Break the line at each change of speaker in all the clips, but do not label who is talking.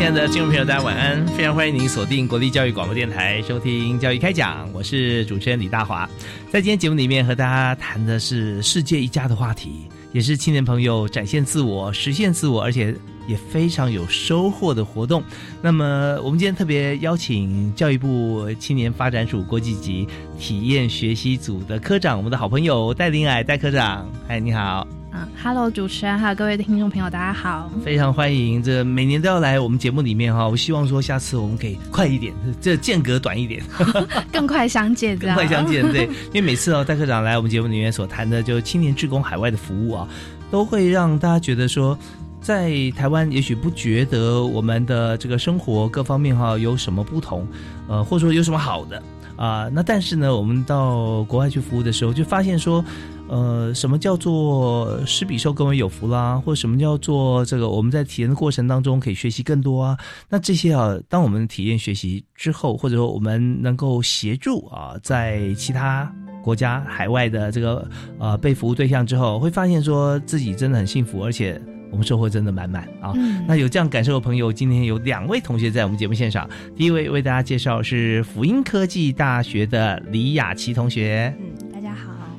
亲爱的听众朋友，大家晚安！非常欢迎您锁定国立教育广播电台，收听《教育开讲》，我是主持人李大华。在今天节目里面和大家谈的是世界一家的话题，也是青年朋友展现自我、实现自我，而且也非常有收获的活动。那么，我们今天特别邀请教育部青年发展署国际级体验学习组的科长，我们的好朋友戴林矮戴科长。嗨，你好。
嗯，Hello，主持人还有各位听众朋友，大家好，
非常欢迎。这每年都要来我们节目里面哈，我希望说下次我们可以快一点，这间隔短一点，
更快相见，
更快相见。对，因为每次哦，戴科长来我们节目里面所谈的，就青年志工海外的服务啊，都会让大家觉得说，在台湾也许不觉得我们的这个生活各方面哈有什么不同，呃，或者说有什么好的啊，那但是呢，我们到国外去服务的时候，就发现说。呃，什么叫做施比受更为有福啦？或者什么叫做这个我们在体验的过程当中可以学习更多啊？那这些啊，当我们体验学习之后，或者说我们能够协助啊，在其他国家海外的这个呃被服务对象之后，会发现说自己真的很幸福，而且我们收获真的满满啊。那有这样感受的朋友，今天有两位同学在我们节目现场。第一位为大家介绍是福音科技大学的李雅琪同学。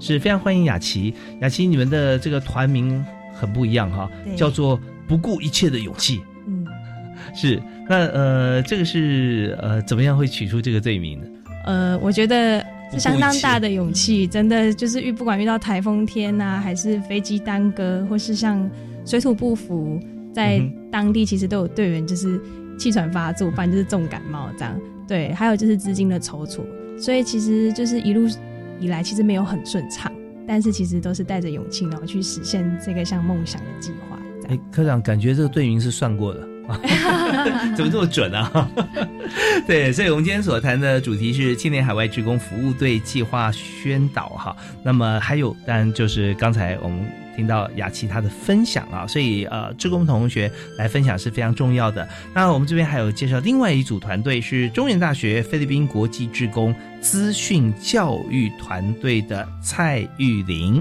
是非常欢迎雅琪，雅琪，你们的这个团名很不一样哈，叫做不顾一切的勇气。嗯，是那呃，这个是呃，怎么样会取出这个罪名呢？
呃，我觉得是相当大的勇气，真的就是遇不管遇到台风天呐，还是飞机耽搁，或是像水土不服，在当地其实都有队员就是气喘发作，反正就是重感冒这样。对，还有就是资金的筹措，所以其实就是一路。以来其实没有很顺畅，但是其实都是带着勇气，然后去实现这个像梦想的计划。
哎，科长，感觉这个队名是算过的，怎么这么准啊？对，所以我们今天所谈的主题是青年海外职工服务队计划宣导哈。那么还有，当然就是刚才我们。听到雅琪她的分享啊，所以呃，志工同学来分享是非常重要的。那我们这边还有介绍另外一组团队是中原大学菲律宾国际志工资讯教育团队的蔡玉玲。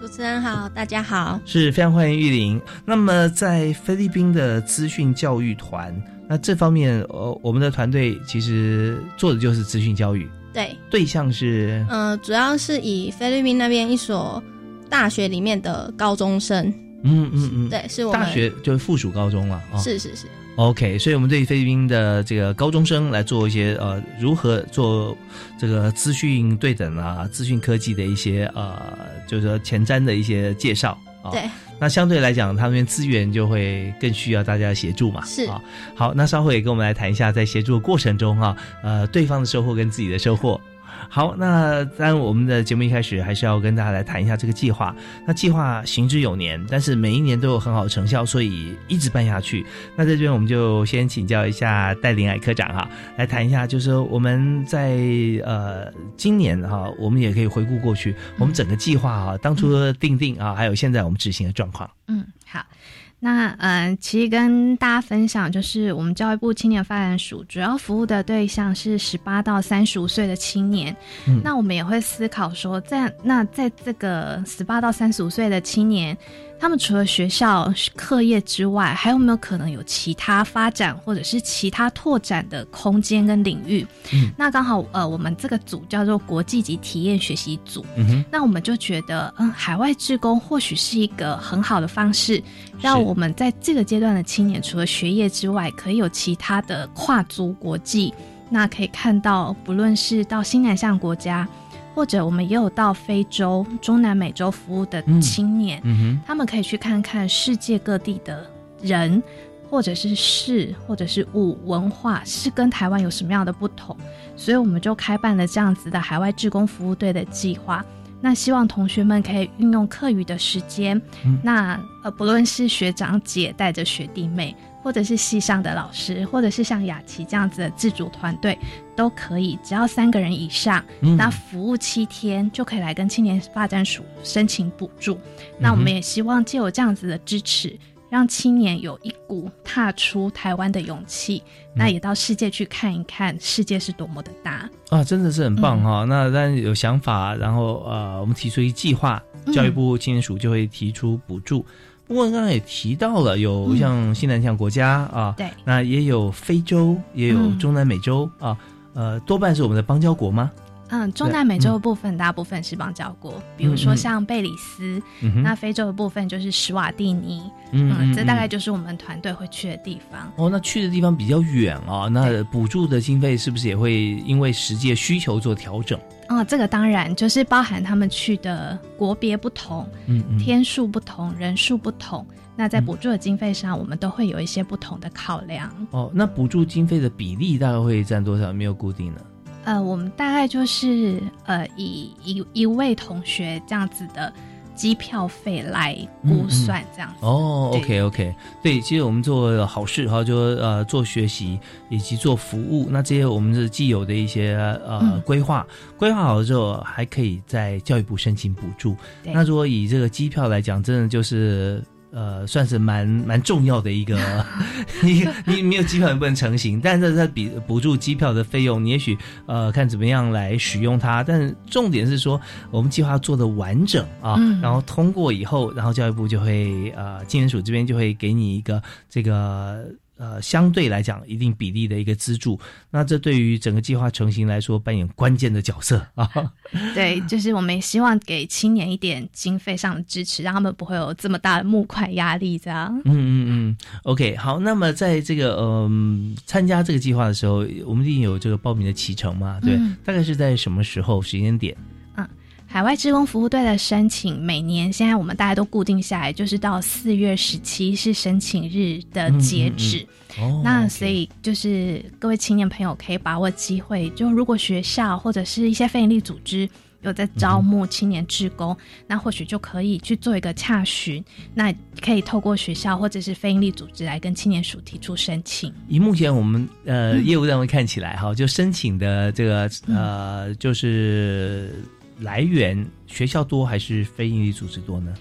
主持人好，大家好，
是非常欢迎玉玲。那么在菲律宾的资讯教育团，那这方面呃，我们的团队其实做的就是资讯教育，
对，
对象是
呃，主要是以菲律宾那边一所。大学里面的高中生，
嗯嗯嗯，
对，是我们
大学就是附属高中了
啊。是是是
，OK，所以我们对菲律宾的这个高中生来做一些呃，如何做这个资讯对等啊，资讯科技的一些呃，就是说前瞻的一些介绍啊。
对，
那相对来讲，他们资源就会更需要大家协助嘛。
是啊，
好，那稍后也跟我们来谈一下，在协助的过程中哈，呃，对方的收获跟自己的收获。好，那当然，我们的节目一开始还是要跟大家来谈一下这个计划。那计划行之有年，但是每一年都有很好的成效，所以一直办下去。那在这边，我们就先请教一下戴林艾科长哈，来谈一下，就是我们在呃今年哈，我们也可以回顾过去，我们整个计划哈，当初定定啊，还有现在我们执行的状况。
嗯，好。那嗯，其实跟大家分享，就是我们教育部青年发展署主要服务的对象是十八到三十五岁的青年。那我们也会思考说，在那在这个十八到三十五岁的青年，
他们除了学校课业之外，还有没有可能有其他发展或者是其他拓展的空间跟领域？
嗯，
那刚好呃，我们这个组叫做国际级体验学习组，那我们就觉得，嗯，海外志工或许是一个很好的方式，让我们在这个阶段的青年，除了学业之外，可以有其他的跨足国际。那可以看到，不论是到新南向国家。或者我们也有到非洲、中南美洲服务的青年，
嗯
他们可以去看看世界各地的人，或者是事，或者是物，文化是跟台湾有什么样的不同，所以我们就开办了这样子的海外志工服务队的计划。那希望同学们可以运用课余的时间，那呃，不论是学长姐带着学弟妹。或者是系上的老师，或者是像雅琪这样子的自主团队，都可以，只要三个人以上，那服务七天就可以来跟青年发展署申请补助。那我们也希望借有这样子的支持，让青年有一股踏出台湾的勇气，那也到世界去看一看，世界是多么的大
啊！真的是很棒哈。那但有想法，然后呃，我们提出一计划，教育部青年署就会提出补助。不过刚刚也提到了，有像西南向国家啊，
对，
那也有非洲，也有中南美洲啊，呃，多半是我们的邦交国吗？
嗯，中南美洲的部分大部分是邦交国，比如说像贝里斯，嗯那非洲的部分就是史瓦蒂尼，嗯，这大概就是我们团队会去的地方。
哦，那去的地方比较远啊，那补助的经费是不是也会因为实际需求做调整？
哦，这个当然就是包含他们去的国别不同，
嗯嗯，
天数不同，人数不同，那在补助的经费上，我们都会有一些不同的考量。
哦，那补助经费的比例大概会占多少？没有固定的。
呃，我们大概就是呃，以一一位同学这样子的。机票费来估算这样子
哦，OK OK，对，其实我们做好事哈，就呃做学习以及做服务，那这些我们是既有的一些呃规划，规划好了之后还可以在教育部申请补助。那如果以这个机票来讲，真的就是。呃，算是蛮蛮重要的一个，你你没有机票也不能成行，但是它比补助机票的费用，你也许呃看怎么样来使用它，但是重点是说我们计划做的完整啊，然后通过以后，然后教育部就会呃，金融署这边就会给你一个这个。呃，相对来讲，一定比例的一个资助，那这对于整个计划成型来说，扮演关键的角色啊。
对，就是我们也希望给青年一点经费上的支持，让他们不会有这么大的募款压力，这样。
嗯嗯嗯，OK，好。那么在这个嗯参加这个计划的时候，我们一定有这个报名的启程嘛？对，大概是在什么时候时间点？
海外职工服务队的申请，每年现在我们大家都固定下来，就是到四月十七是申请日的截止。
哦，
那所以就是各位青年朋友可以把握机会，就如果学校或者是一些非营利组织有在招募青年职工，那或许就可以去做一个洽询，那可以透过学校或者是非营利组织来跟青年署提出申请。
以目前我们呃业务单位看起来哈，就申请的这个呃就是。来源学校多还是非营利组织多呢？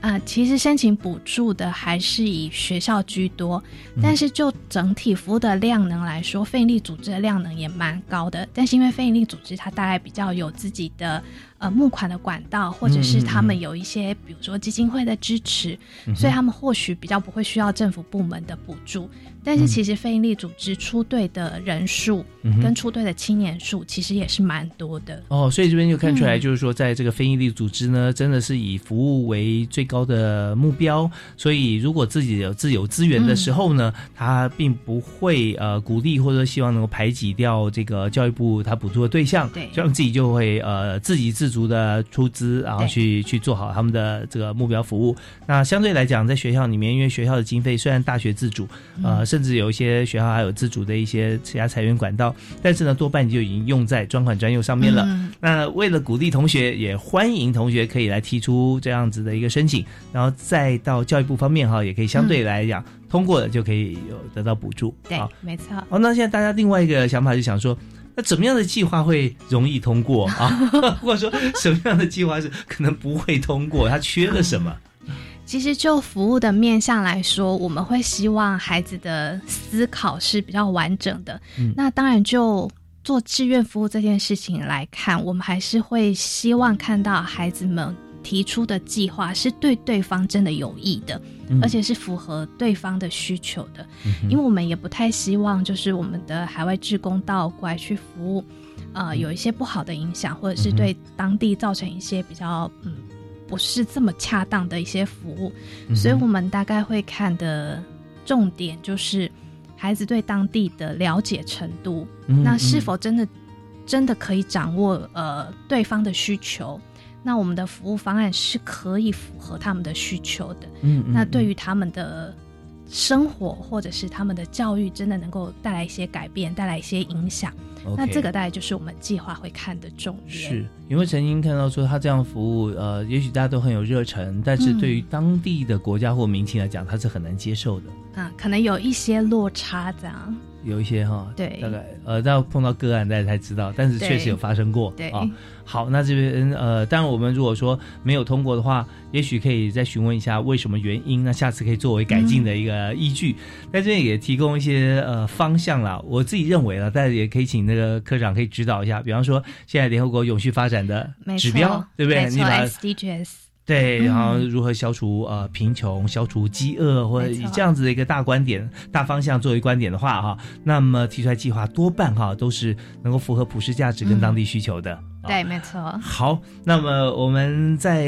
啊，其实申请补助的还是以学校居多，但是就整体服务的量能来说，非营利组织的量能也蛮高的。但是因为非营利组织它大概比较有自己的。呃，募款的管道，或者是他们有一些，比如说基金会的支持，所以他们或许比较不会需要政府部门的补助。但是其实非营利组织出队的人数跟出队的青年数，其实也是蛮多的。
哦，所以这边就看出来，就是说，在这个非营利组织呢，真的是以服务为最高的目标。所以如果自己有自有资源的时候呢，他并不会呃鼓励或者希望能够排挤掉这个教育部他补助的对象，
对，
这样自己就会呃自给自。足的出资，然后去去做好他们的这个目标服务。那相对来讲，在学校里面，因为学校的经费虽然大学自主，呃，甚至有一些学校还有自主的一些其他财源管道，但是呢，多半就已经用在专款专用上面了。那为了鼓励同学，也欢迎同学可以来提出这样子的一个申请，然后再到教育部方面哈，也可以相对来讲通过了，就可以有得到补助。
对，没错。
哦，那现在大家另外一个想法就想说。那怎么样的计划会容易通过啊？或者说什么样的计划是可能不会通过？它缺了什么？
其实就服务的面向来说，我们会希望孩子的思考是比较完整的。那当然，就做志愿服务这件事情来看，我们还是会希望看到孩子们提出的计划是对对方真的有益的，
嗯。
而且是符合对方的需求的。因为我们也不太希望就是我们的海外志工到国外去服务，呃，有一些不好的影响，或者是对当地造成一些比较嗯不是这么恰当的一些服务，
嗯
所以我们大概会看的重点就是孩子对当地的了解程度，
嗯
那是否真的真的可以掌握呃对方的需求？那我们的服务方案是可以符合他们的需求的。那对于他们的生活或者是他们的教育，真的能够带来一些改变，带来一些影响。
嗯
那这个大概就是我们计划会看的重点。
是因为曾经看到说他这样服务，呃，也许大家都很有热忱，但是
嗯
对于当地的国家或民情来讲，他是很难接受的。
啊，可能有一些落差这样。
有一些哈，
对
大概呃，到碰到个案大家才知道，但是确实有发生过，
对
啊。好，那这边呃，当然我们如果说没有通过的话，也许可以再询问一下为什么原因，那下次可以作为改进的一个依据。在这边也提供一些呃方向啦，我自己认为了，但是也可以请那个科长可以指导一下，比方说现在联合国永续发展的指标，对不对？你把
，SDGs。
对，
嗯
然后如何消除呃贫穷、消除饥饿，或者以这样子的一个大观点、大方向作为观点的话，哈，那么提出来计划多半哈都是能够符合普世价值跟当地需求的。啊
对，没错。
好，那么我们在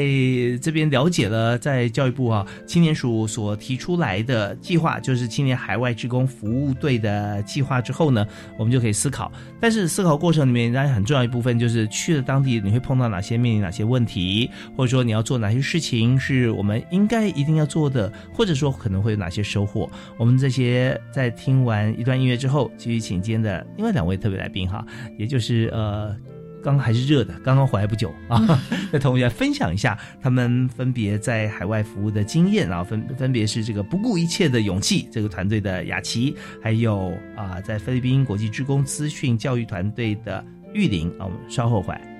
这边了解了在教育部啊青年署所提出来的计划，就是青年海外职工服务队的计划之后呢，我们就可以思考。但是思考过程里面，当然很重要一部分就是去了当地你会碰到哪些面临哪些问题，或者说你要做哪些事情是我们应该一定要做的，或者说可能会有哪些收获。我们这些在听完一段音乐之后，继续请今天的另外两位特别来宾哈，也就是呃。刚还是热的，刚刚回来不久啊，那同学分享一下他们分别在海外服务的经验啊，分分别是这个不顾一切的勇气这个团队的雅琪，还有啊在菲律宾国际职工资讯教育团队的玉林啊，我们稍后回来。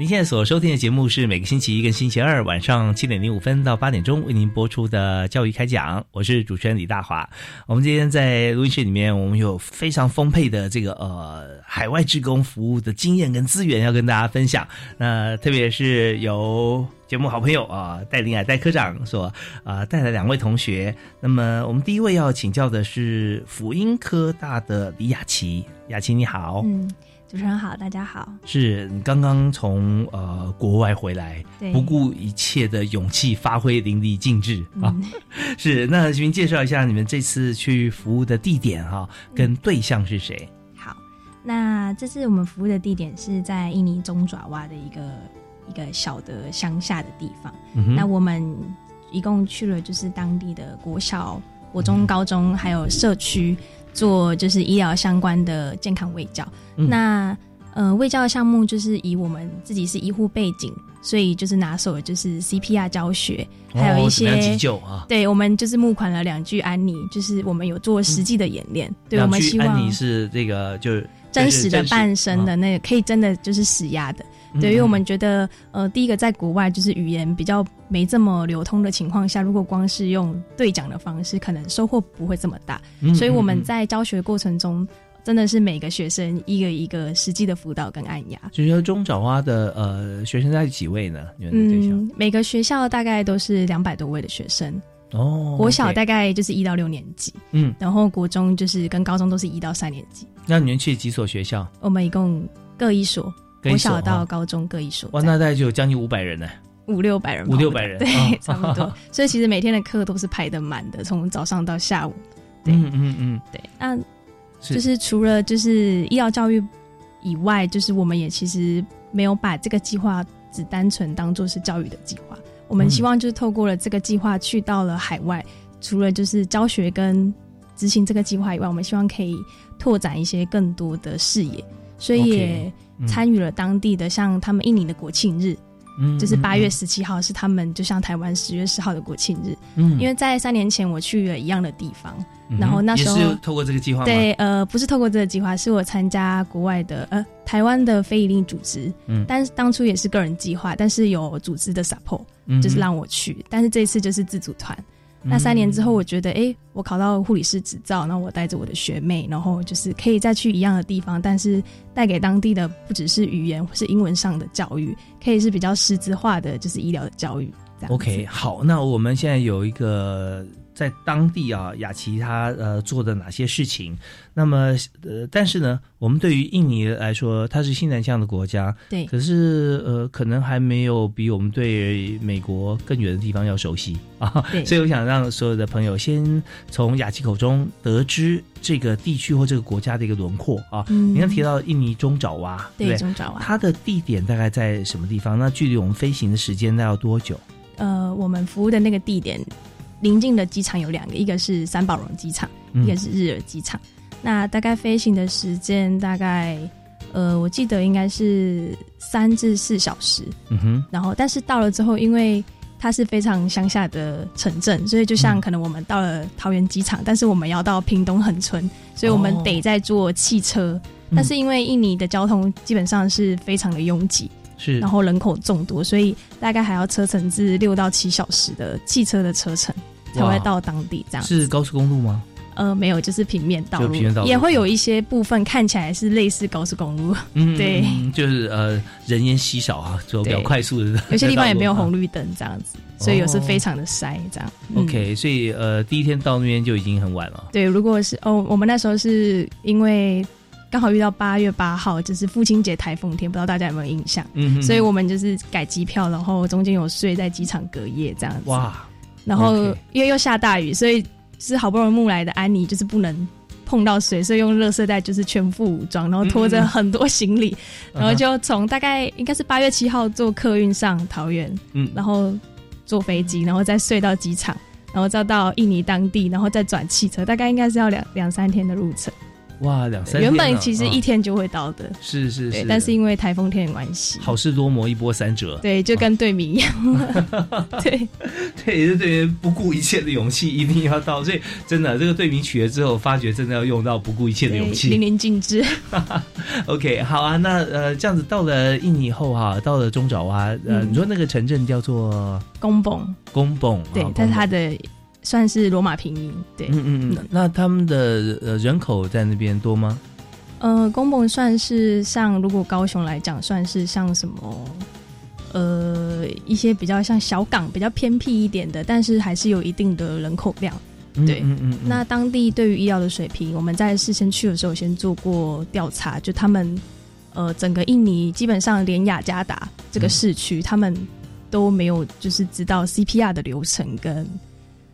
您现在所收听的节目是每个星期一跟星期二晚上七点零五分到八点钟为您播出的教育开讲，我是主持人李大华。我们今天在录音室里面，我们有非常丰沛的这个呃海外志工服务的经验跟资源要跟大家分享。那特别是由节目好朋友啊戴林海戴科长所啊带来两位同学。那么我们第一位要请教的是辅音科大的李雅琪，雅琪你好。
嗯，主持人好，大家好。
是你刚刚从呃国外回来，不顾一切的勇气发挥淋漓尽致啊！
嗯
是，那请介绍一下你们这次去服务的地点哈、跟对象是谁？
好，那这次我们服务的地点是在印尼中爪哇的一个一个小的乡下的地方。
嗯
那我们一共去了就是当地的国小、国中、高中，还有社区，做就是医疗相关的健康卫教。
嗯
那呃，卫教的项目就是以我们自己是医护背景，所以就是拿手的就是 CPR 教学，还有一些、
急救啊？
对，我们就是募款了两具安妮，就是我们有做实际的演练。对，我们希望
安妮是这个就是
真实的半身的
啊
那个，可以真的就是死压的。
嗯
对，因为我们觉得，呃，第一个在国外就是语言比较没这么流通的情况下，如果光是用对讲的方式，可能收获不会这么大。
嗯
所以我们
嗯
在教学过程中，真的是每个学生一个一个实际的辅导跟按压。
就是说中爪哇的呃学生在几位呢？你们的对象、
嗯，每个学校大概都是两百多位的学生。
哦，
国小大概就是一到六年级，
嗯，
然后国中就是跟高中都是一到三年级。
那你们去几所学校？
我们一共各一所国小到
哦
高中各一所，
哇，那大概就有将近五百人呢。
五六百人
五，六百人
对，
哦
差不多。所以其实每天的课都是排的满的，从早上到下午。对
嗯嗯嗯，
对，那就是除了就是医疗教育以外，就是我们也其实没有把这个计划只单纯当做是教育的计划。我们
嗯
希望就是透过了这个计划去到了海外，除了就是教学跟执行这个计划以外，我们希望可以拓展一些更多的视野，所以参与了当地的像他们印尼的国庆日，
嗯
就是八月
嗯。
十七号是他们就像台湾十月十号的国庆日，
嗯。
因为在三年前我去了一样的地方，
嗯
然后那时候
也是透过这个计划吗？
对，呃，不是透过这个计划，是我参加国外的呃台湾的非营利组织，
嗯。
但是当初也是个人计划，但是有组织的 support，、
嗯
就是让我去，但是这一次就是自主团。那三年之后，我觉得，哎、我考到护理师执照，然后我带着我的学妹，然后就是可以再去一样的地方，但是带给当地的不只是语言或是英文上的教育，可以是比较师资化的，就是医疗的教育。
OK，好，那我们现在有一个在当地啊，雅琪他呃做的哪些事情？那么呃，但是呢，我们对于印尼来说，它是西南向的国家，
对
可是呃，可能还没有比我们对美国更远的地方要熟悉啊。
对
所以我想让所有的朋友先从雅琪口中得知这个地区或这个国家的一个轮廓啊。
嗯
你刚提到印尼中爪哇，对不对？
对中爪哇
它的地点大概在什么地方？那距离我们飞行的时间大概要多久？
呃，我们服务的那个地点临近的机场有两个，一个是三宝龙机场，
嗯
一个是日尔机场。那大概飞行的时间大概，呃，我记得应该是三至四小时。
嗯哼，
然后，但是到了之后，因为它是非常乡下的城镇，所以就像
嗯
可能我们到了桃园机场，但是我们要到屏东恒村，所以我们
哦
得在坐汽车。
嗯
但是因为印尼的交通基本上是非常的拥挤，
是，
然后人口众多，所以大概还要车程至六到七小时的汽车的车程才
哇
会到当地这样。
是高速公路吗？
呃，没有，就是平面道路，
平面道路
也会有一些部分看起来是类似高速公路，
嗯，
对
嗯就是呃人烟稀少啊，就比较快速的。
有些地方也没有红
绿。
绿灯这样子，所以有时非常的塞这样。嗯
OK，所以呃第一天到那边就已经很晚了。
对，如果是哦，我们那时候是因为刚好遇到八月八号，就是父亲节台风天，不知道大家有没有印象？
嗯哼
所以我们就是改机票，然后中间有睡在机场隔夜这样子。
哇，
然后因为又下大雨，所以是好不容易木来的安妮就是不能碰到水，所以用垃圾袋就是全副武装，然后拖着很多行李，然后就从大概应该是八月七号坐客运上桃园，
嗯
然后坐飞机，然后再睡到机场。然后再到印尼当地，然后再转汽车，大概应该是要两两三天的路程。
哇，两三天
原
啊
本其实一
啊
天就会到的，对，
是是是，
但是因为台风天的关系，
好事多磨，一波三折。
对，就跟队名一样，对，
对，也是对于不顾一切的勇气一定要到。所以真的，这个队名取了之后，发觉真的要用到不顾一切的勇气。
淋
气。
漓尽致。
OK，好啊，那呃这样子到了印尼后哈、到了中爪哇，呃，
嗯。
你说那个城镇叫做
公蹦，
公蹦，啊，
对但是它的算是罗马平民，对，
嗯嗯嗯，那他们的呃人口在那边多吗？
呃，公盟算是像如果高雄来讲，算是像什么，呃，一些比较像小港，比较偏僻一点的，但是还是有一定的人口量。
嗯
对。
嗯嗯，嗯。
那当地对于医疗的水平，我们在事先去的时候先做过调查，就他们呃整个印尼基本上连雅加达这个市区，他们都没有就是知道 CPR 的流程跟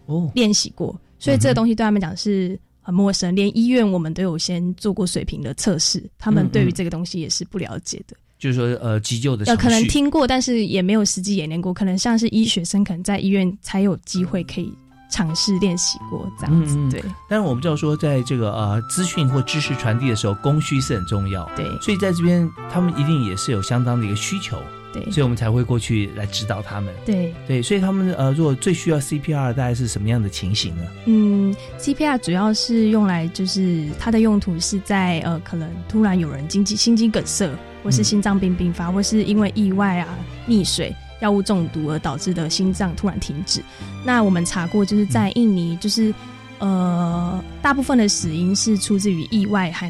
哦，
练习过，所以这个东西对他们讲是很陌生。连医院我们都有先做过水平的测试，他们对于这个东西也是不了解的。
就是说呃急救的
呃，
程
可能听过，但是也没有实际演练过。可能像是医学生，可能在医院才有机会可以尝试练习过这样子。对
但是我们知道说，在这个呃资讯或知识传递的时候，供需是很重要。
对
所以在这边，他们一定也是有相当的一个需求，
对
所以我们才会过去来指导他们。
对，
对，所以他们呃，如果最需要 CPR，大概是什么样的情形呢？
嗯，CPR 主要是用来就是它的用途是在呃，可能突然有人经济心肌梗塞，或是
嗯
心脏病并发，或是因为意外啊、溺水、药物中毒而导致的心脏突然停止。那我们查过，就是在印尼，就是呃，大部分的死因是出自于意外和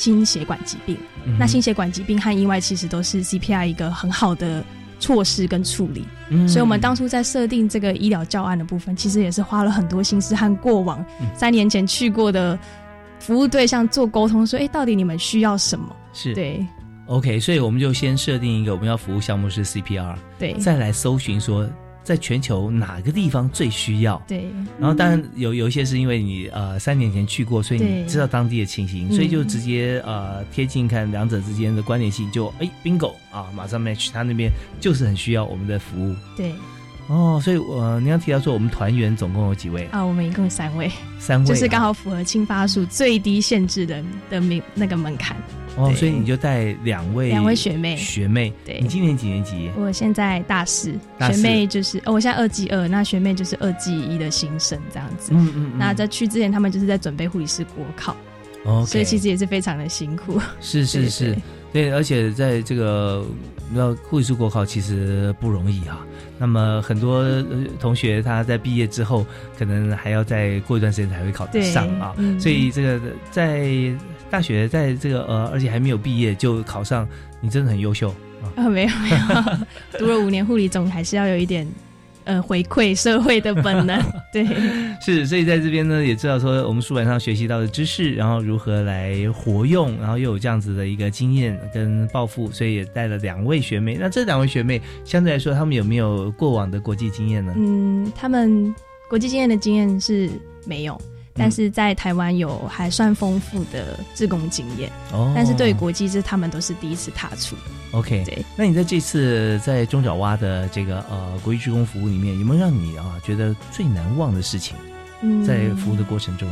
心血管疾病。
嗯
那心血管疾病和意外其实都是 CPR 一个很好的措施跟处理。
嗯。
所以，我们当初在设定这个医疗教案的部分，其实也是花了很多心思和过往
嗯。
三年前去过的服务对象做沟通，说，哎，到底你们需要什么？
是。
对。
OK，所以我们就先设定一个我们要服务项目是 CPR，
对。
再来搜寻说在全球哪个地方最需要。
对。
然后当然有有一些是因为你呃三年前去过，所以你知道当地的情形，
嗯。
所以就直接呃贴近看两者之间的关联性，就哎 bingo 啊，马上 match，他那边就是很需要我们的服务。
对
哦。所以呃，你要提到说我们团员总共有几位？
啊，我们一共三位，
三位啊，
就是刚好符合青发数最低限制的的名那个门槛。
哦，所以你就带两位
两位学妹
学妹。
对
你今年几年级？
我现在大四，
大四
学妹就是哦，我现在二技二，那学妹就是二技一的新生这样子。
嗯嗯嗯
那在去之前，他们就是在准备护理师国考
OK
所以其实也是非常的辛苦。
是是 是，对，而且在这个你知道护理师国考其实不容易啊。那么很多呃同学他在毕业之后，可能还要再过一段时间才会考得上啊。
嗯
所以这个在大学，在这个呃，而且还没有毕业就考上，你真的很优秀啊。
啊，没有没有，读了五年护理，总还是要有一点呃回馈社会的本能。对，
是，所以在这边呢，也知道说我们书本上学习到的知识，然后如何来活用，然后又有这样子的一个经验跟抱负，所以也带了两位学妹。那这两位学妹相对来说，他们有没有过往的国际经验呢？
嗯，他们国际经验的经验是没有。但是在台湾有还算丰富的志工经验，
哦
但是对于国际这他们都是第一次踏出。
OK，
对，
那你在这次在中爪哇的这个呃国际职工服务里面，有没有让你啊觉得最难忘的事情？
嗯
在服务的过程中，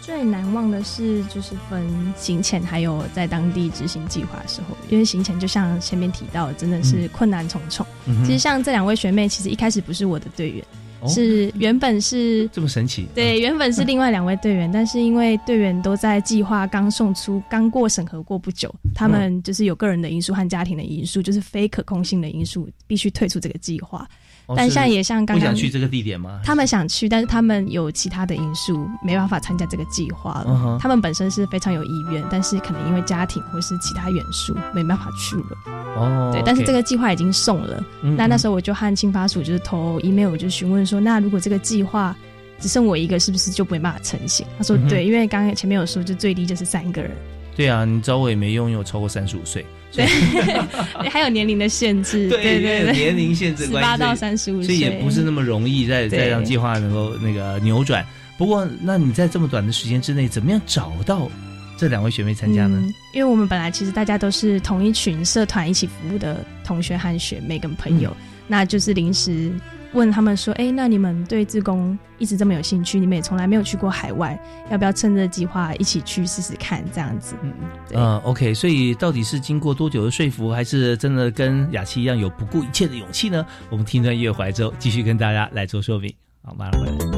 最难忘的是就是分行前还有在当地执行计划的时候，因为行前就像前面提到，真的是困难重重。
嗯
其实像这两位学妹，其实一开始不是我的队员，
哦
是原本是
这么神奇？
对，原本是另外两位队员，但是因为队员都在计划刚送出、刚过审核过不久，他们就是有个人的因素和家庭的因素，就是非可控性的因素，必须退出这个计划。但现在也像刚
不
刚
想去这个地点吗？
他们想去，但是他们有其他的因素没办法参加这个计划了。
嗯
他们本身是非常有意愿，但是可能因为家庭或是其他元素没办法去了。
哦，
对，但是这个计划已经送了。
嗯
那那时候我就和青发署就是投 email 就询问说，那如果这个计划只剩我一个，是不是就没办法成型？他说对，因为刚刚前面有说，就最低就是三个人，
对啊，你找我也没用，因为我超过三十五岁，所以
对 还有年龄的限制，对 对对，
有年龄限制
十
关系，
八到三十五岁，
所以也不是那么容易再
对
再让计划能够那个扭转。不过，那你在这么短的时间之内，怎么样找到这两位学妹参加呢？
嗯因为我们本来其实大家都是同一群社团一起服务的同学和学妹跟朋友，
嗯
那就是临时问他们说，哎，那你们对自工一直这么有兴趣，你们也从来没有去过海外，要不要趁着计划一起去试试看？这样子，嗯，对。
嗯、o k 所以到底是经过多久的说服，还是真的跟雅琪一样有不顾一切的勇气呢？我们听段乐回来之后，继续跟大家来做说明。好，马上回来。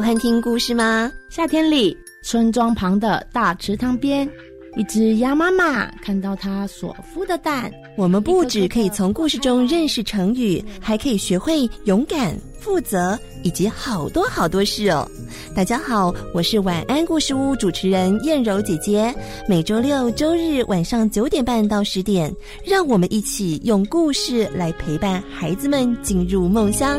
喜欢听故事吗？
夏天里，村庄旁的大池塘边，一只鸭妈妈看到它所孵的蛋。
我们不只可以从故事中认识成语，还可以学会勇敢、负责以及好多好多事哦。大家好，我是晚安故事屋主持人燕柔姐姐。每周六、周日晚上九点半到十点，让我们一起用故事来陪伴孩子们进入梦乡。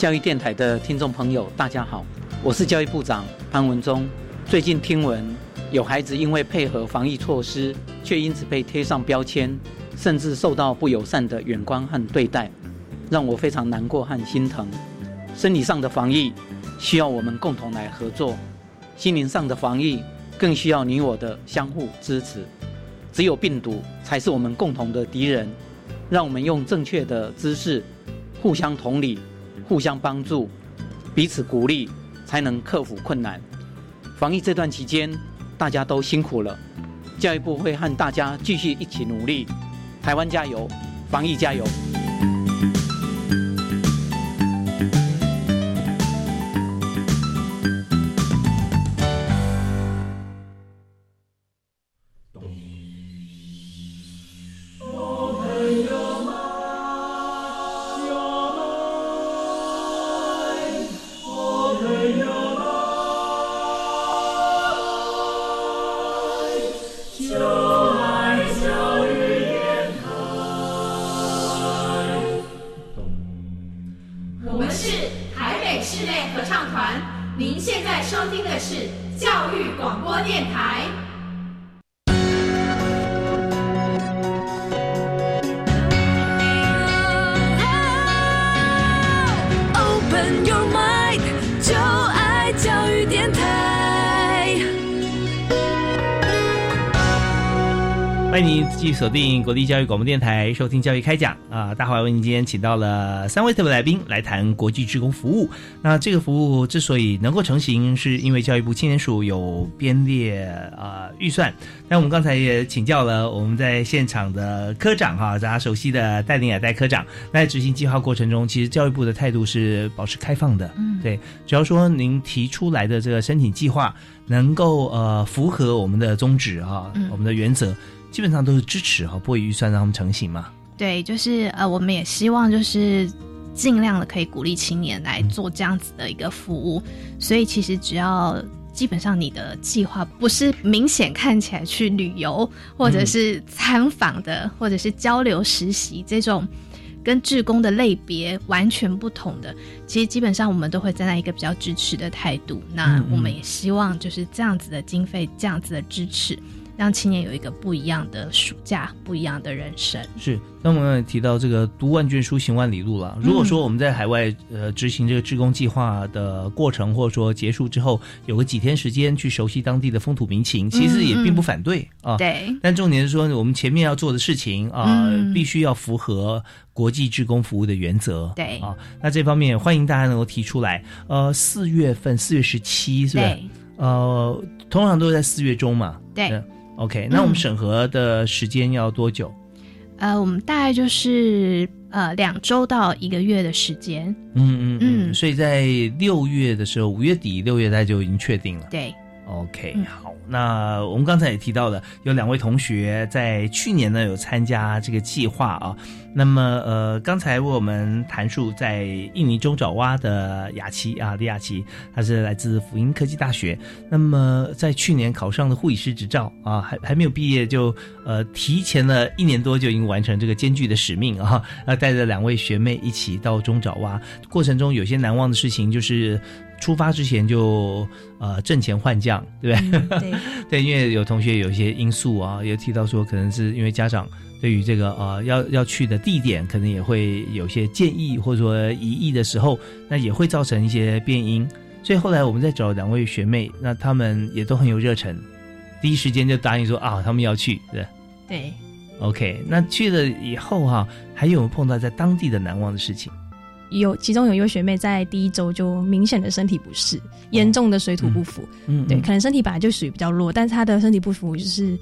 教育电台的听众朋友，大家好，我是教育部长潘文忠。最近听闻有孩子因为配合防疫措施，却因此被贴上标签，甚至受到不友善的眼光和对待，让我非常难过和心疼。生理上的防疫需要我们共同来合作，心灵上的防疫更需要你我的相互支持。只有病毒才是我们共同的敌人，让我们用正确的姿势，互相同理。互相帮助，彼此鼓励，才能克服困难。防疫这段期间，大家都辛苦了。教育部会和大家继续一起努力。台湾加油，防疫加油！
锁定国立教育广播电台，收听教育开讲啊！大华为您今天请到了三位特别来宾来谈国际职工服务。那这个服务之所以能够成型，是因为教育部青年署有编列啊预算。那我们刚才也请教了我们在现场的科长哈，大家熟悉的戴林雅戴科长。那在执行计划过程中，其实教育部的态度是保持开放的。嗯，对，只要说您提出来的这个申请计划能够呃符合我们的宗旨哈，我们的原则。基本上都是支持哈，不会预算让他们成型嘛？
对，就是呃，我们也希望就是尽量的可以鼓励青年来做这样子的一个服务。所以其实只要基本上你的计划不是明显看起来去旅游或者是参访的，或者是交流实习这种跟志工的类别完全不同的，其实基本上我们都会站在一个比较支持的态度。那我们也希望就是这样子的经费，这样子的支持。让青年有一个不一样的暑假，不一样的人生。
是，那我们也提到这个读万卷书，行万里路了。如果说我们在海外呃执行这个志工计划的过程，或者说结束之后，有个几天时间去熟悉当地的风土民情，其实也并不反对啊。
对。
但重点是说，我们前面要做的事情啊，必须要符合国际志工服务的原则。
对。
啊，那这方面欢迎大家能够提出来。呃，四月份，四月十七是吧？呃，通常都是在四月中嘛。
对。
OK，那我们审核的时间要多久？
呃，我们大概就是呃两周到一个月的时间。
嗯嗯嗯，所以在六月的时候，五月底六月大家就已经确定了。
对
，OK，好。那我们刚才也提到了，有两位同学在去年呢有参加这个计划啊。那么呃，刚才为我们谈述在印尼中爪哇的雅琪啊，李雅琪，他是来自福音科技大学。那么在去年考上的护理师执照啊，还还没有毕业就呃提前了一年多就已经完成这个艰巨的使命啊。那带着两位学妹一起到中爪哇，过程中有些难忘的事情就是。出发之前就呃挣钱换将，对不
对？对
对，因为有同学有一些因素啊，也提到说可能是因为家长对于这个呃要要去的地点，可能也会有些建议或者说疑义的时候，那也会造成一些变音。所以后来我们在找两位学妹，那她们也都很有热忱，第一时间就答应说啊，他们要去，对
对。
OK，那去了以后哈，还有碰到在当地的难忘的事情？
有其中有一位学妹在第一周就明显的身体不适，严重的水土不服。
嗯，
对，可能身体本来就属于比较弱，但是她的身体不服就是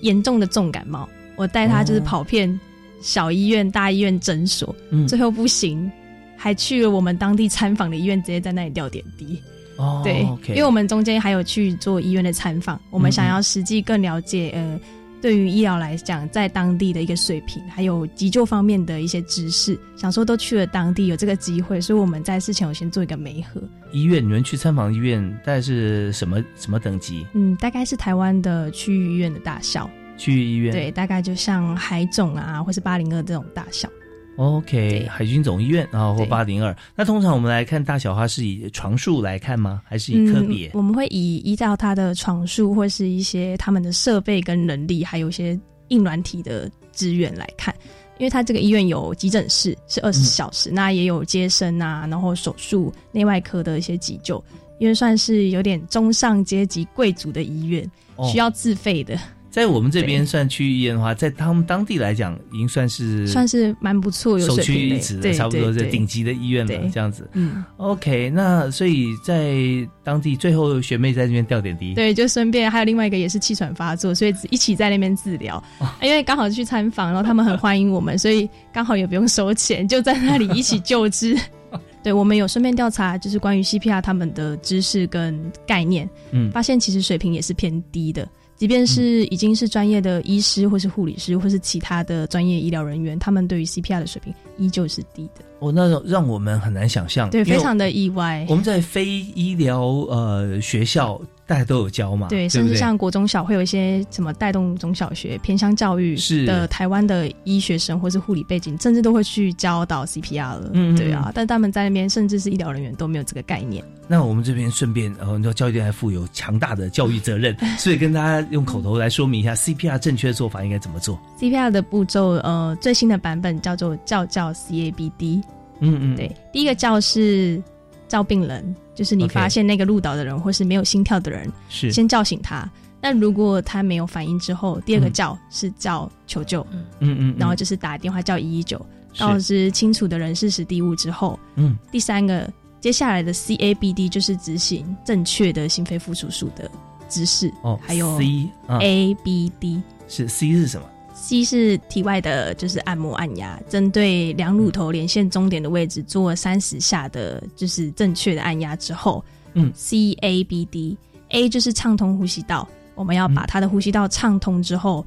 严重的重感冒。我带她就是跑遍小医院、大医院、诊所，
嗯
最后不行，还去了我们当地参访的医院，直接在那里吊点滴。
哦，
对因为我们中间还有去做医院的参访，我们想要实际更了解，呃，对于医疗来讲，在当地的一个水平，还有急救方面的一些知识，想说都去了当地，有这个机会，所以我们在事前我先做一个媒合，
医院，你们去参访医院大概是什么什么等级？
嗯，大概是台湾的区域医院的大小，
区域医院？
对，大概就像海总啊，或是八零二这种大小。
OK，海军总医院啊，或八零二。那通常我们来看大小，花是以床数来看吗？还是以科别？
嗯？我们会以依照它的床数，或是一些他们的设备跟能力，还有一些硬软体的资源来看。因为它这个医院有急诊室是二十四小时，那也有接生啊，然后手术、内外科的一些急救，因为算是有点中上阶级贵族的医院，
哦
需要自费的。
在我们这边算区域医院的话，在他们当地来讲，已经算是
算是蛮不错，有
首屈一指的，
对
差不多是顶级的医院了，这样子。
嗯
，OK，那所以在当地最后学妹在这边吊点滴，
对，就顺便还有另外一个也是气喘发作，所以一起在那边治疗。因为刚好去参访，然后他们很欢迎我们，所以刚好也不用收钱，就在那里一起救治。对，我们有顺便调查，就是关于 CPR 他们的知识跟概念，
嗯
发现其实水平也是偏低的。即便是已经是专业的医师，或是护理师，或是其他的专业医疗人员，他们对于 CPR 的水平依旧是低的。
哦，那种让我们很难想象，
对，非常的意外。
我们在非医疗呃学校，大家都有教嘛，
对，甚至像国中小会有一些什么带动中小学偏向教育
是
的台湾的医学生或是护理背景，甚至都会去教导 CPR 了。
嗯嗯
对啊，但他们在那边甚至是医疗人员都没有这个概念。
那我们这边顺便，呃，你知道教育电台负有强大的教育责任，所以跟大家用口头来说明一下 CPR 正确的做法应该怎么做。
CPR 的步骤，呃，最新的版本叫做叫叫 CABD。
嗯嗯，
对，第一个教是叫病人，就是你发现那个入岛的人或是没有心跳的人，
是。
先叫醒他。那如果他没有反应之后，第二个
嗯
叫是叫求救，
嗯嗯，
然后就是打电话叫一一九，告知清楚的人事时地物之后，
嗯，
第三个接下来的 CABD 就是执行正确的心肺复苏术的姿势，
哦
还有
C 啊。
ABD。
是 C 是什么？
C 是体外的，就是按摩按压，针对两乳头连线终点的位置做三十下的，就是正确的按压之后，
嗯
，CABD，A 就是畅通呼吸道，我们要
嗯
把他的呼吸道畅通之后、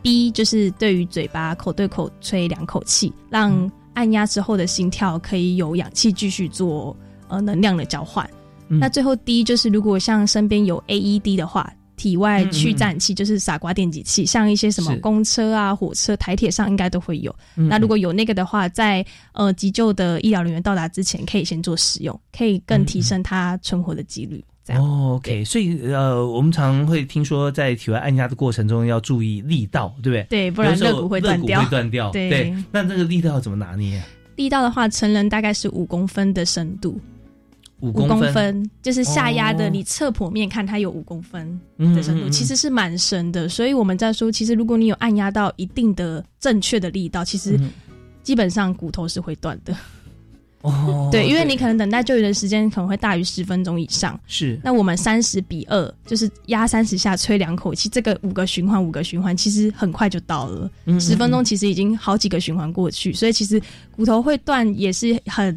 b 就是对于嘴巴口对口吹两口气，让
嗯。
按压之后的心跳可以有氧气继续做呃能量的交换。
嗯。
那最后 D 就是如果像身边有 AED 的话，体外去颤器就是傻瓜电击器，像一些什么公车啊、火车、台铁上应该都会有。
嗯
那如果有那个的话，在呃急救的医疗人员到达之前，可以先做使用，可以更提升他存活的几率。这样
哦，OK，所以呃，我们常会听说，在体外按压的过程中要注意力道，对不对？
对不然肋骨会断掉
肋骨会断掉。
对
那这个力道怎么拿捏啊？
力道的话，成人大概是五公分的深度，
五
五
公分
就是下压的，
哦
你侧剖面看它有五公分
嗯
的深度，
嗯嗯
其实是蛮深的。所以我们在说，其实如果你有按压到一定的正确的力道，其实
嗯
基本上骨头是会断的。
哦，
对，因为你可能等待救援的时间可能会大于十分钟以上。
是
那我们三十比二，就是压三十下，吹两口气，这个五个循环，五个循环，其实很快就到了。十分钟其实已经好几个循环过去，所以其实骨头会断也是很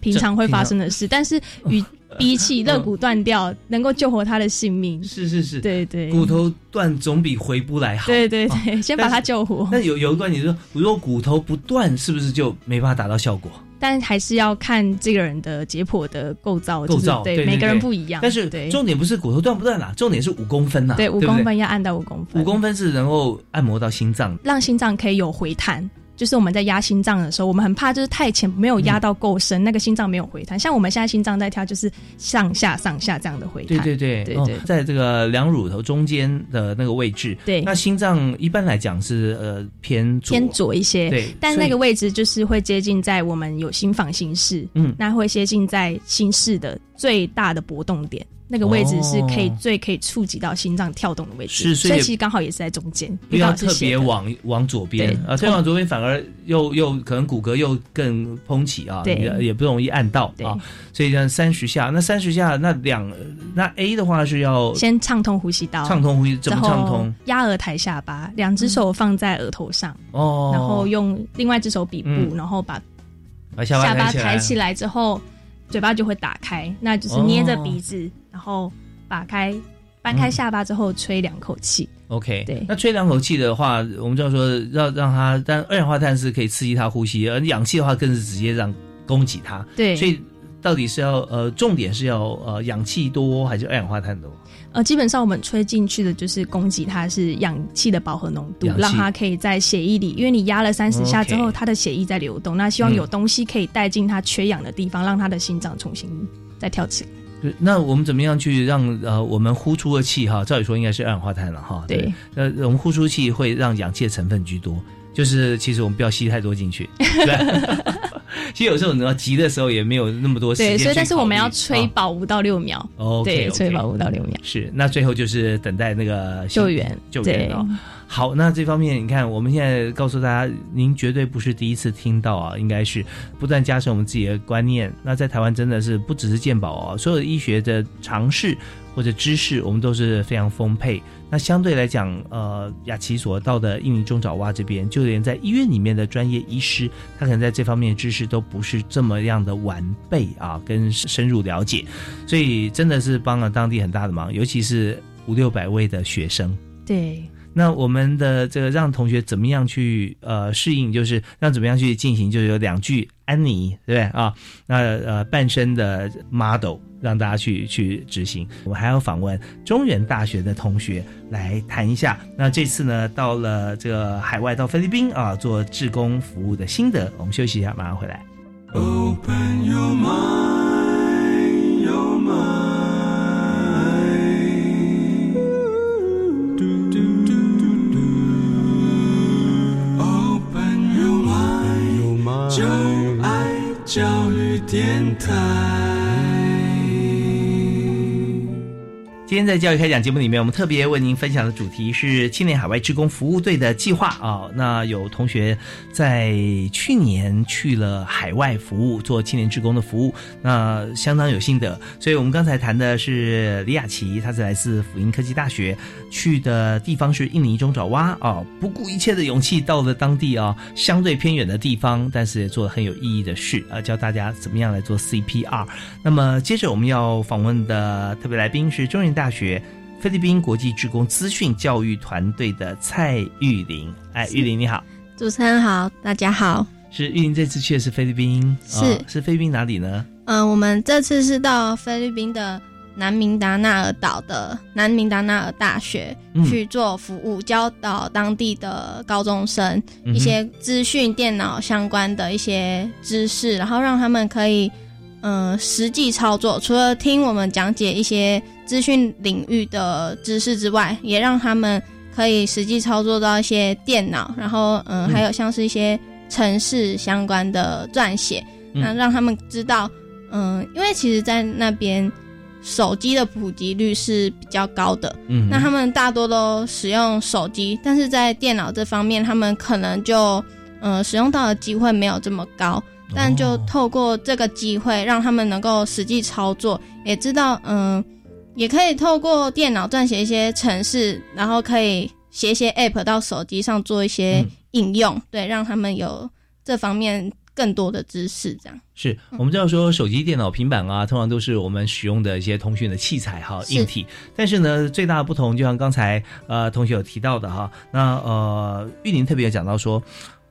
平常会发生的事。但是与比起肋骨断掉，能够救活他的性命，
是是是，
对对，
骨头断总比回不来好。
对对对，
哦
先把他救活。
那有有一个观点说，如果骨头不断，是不是就没办法达到效果？
但还是要看这个人的解剖的构造，
构造对
每个人不一样。
但是重点不是骨头断不断啦，重点是五公分呐，
对五公分要按到五公分，
五公分是能够按摩到心脏。
让心脏可以有回弹。就是我们在压心脏的时候，我们很怕就是太浅，没有压到够深，那个心脏没有回弹。像我们现在心脏在跳，就是上下上下这样的回弹。
对对对
对对
哦在这个两乳头中间的那个位置。
对
那心脏一般来讲是呃偏左
偏左一些，
对
但那个位置就是会接近在我们有心房心室，
嗯
那会接近在心室的最大的搏动点。那个位置是可以最可以触及到心脏跳动的位置，
是
所以其实刚好也是在中间，
不要特别往往左边啊，再往左边反而又又可能骨骼又更膨起啊，也也不容易按到啊。所以像三十下，那三十下那两那 A 的话是要
先畅通呼吸道，
畅通呼吸怎么畅通？
压额抬下巴，两只手放在额头上哦，然后用另外一只手比部，然后把
把下
巴抬起来之后。嘴巴就会打开，那就是捏着鼻子，然后打开、搬开下巴之后吹两口气。
OK，
对。
那吹两口气的话，我们就要说要让它，但二氧化碳是可以刺激它呼吸，而氧气的话更是直接让供给它。
对，
所以到底是要呃，重点是要呃，氧气多还是二氧化碳多？
呃，基本上我们吹进去的就是供给它是氧气的饱和浓度，让它可以在血液里，因为你压了三十下之后，它的血液在流动，那希望有东西可以带进它缺氧的地方，让它的心脏重新再跳起来。
那我们怎么样去让呃我们呼出的气哈？照理说应该是二氧化碳了哈。
对，
呃，我们呼出气会让氧气的成分居多，就是其实我们不要吸太多进去。其实有时候你要急的时候也没有那么多时间。
对，所以但是我们要吹饱五到六秒。
哦，
对，吹饱五到六秒。
是，那最后就是等待那个
救援，
救援哦。好，那这方面你看，我们现在告诉大家，您绝对不是第一次听到啊，应该是不断加深我们自己的观念。那在台湾真的是不只是健保哦，所有的医学的尝试或者知识，我们都是非常丰沛。那相对来讲，呃，雅琪所到的印尼中爪哇这边，就连在医院里面的专业医师，他可能在这方面的知识都不是这么样的完备啊，跟深入了解，所以真的是帮了当地很大的忙，尤其是五六百位的学生。
对。
那我们的这个让同学怎么样去呃适应，就是让怎么样去进行，就有两句安妮，对不对啊？那呃半身的 model 让大家去去执行。我们还要访问中原大学的同学来谈一下。那这次呢，到了这个海外到菲律宾啊，做志工服务的心得。我们休息一下，马上回来。Open your mind, your mind. 电台。今天在教育开讲节目里面，我们特别为您分享的主题是青年海外职工服务队的计划啊。那有同学在去年去了海外服务，做青年职工的服务，那相当有心得。所以我们刚才谈的是李雅琪，她是来自辅英科技大学，去的地方是印尼中爪哇啊，不顾一切的勇气到了当地啊，相对偏远的地方，但是也做了很有意义的事啊，教大家怎么样来做 CPR。那么接着我们要访问的特别来宾是中原。大学菲律宾国际职工资讯教育团队的蔡玉玲，哎，玉玲你好，
主持人好，大家好，
是玉玲这次去的是菲律宾，
是。
是菲律宾哪里呢？
嗯，我们这次是到菲律宾的南明达纳尔岛的南明达纳尔大学去做服务，教导当地的高中生一些资讯电脑相关的一些知识，然后让他们可以。嗯，实际操作。除了听我们讲解一些资讯领域的知识之外，也让他们可以实际操作到一些电脑，然后嗯，还有像是一些城市相关的撰写，那让他们知道，嗯，因为其实，在那边手机的普及率是比较高的，嗯，那他们大多都使用手机，但是在电脑这方面，他们可能就嗯使用到的机会没有这么高。但就透过这个机会，让他们能够实际操作，也知道，嗯，也可以透过电脑撰写一些程式，然后可以写一些 App 到手机上做一些应用，对，让他们有这方面更多的知识。这样
是我们知道说，手机、电脑、平板啊，通常都是我们使用的一些通讯的器材哈，硬体。但是呢，最大的不同，就像刚才呃同学有提到的哈，那呃玉林特别讲到说，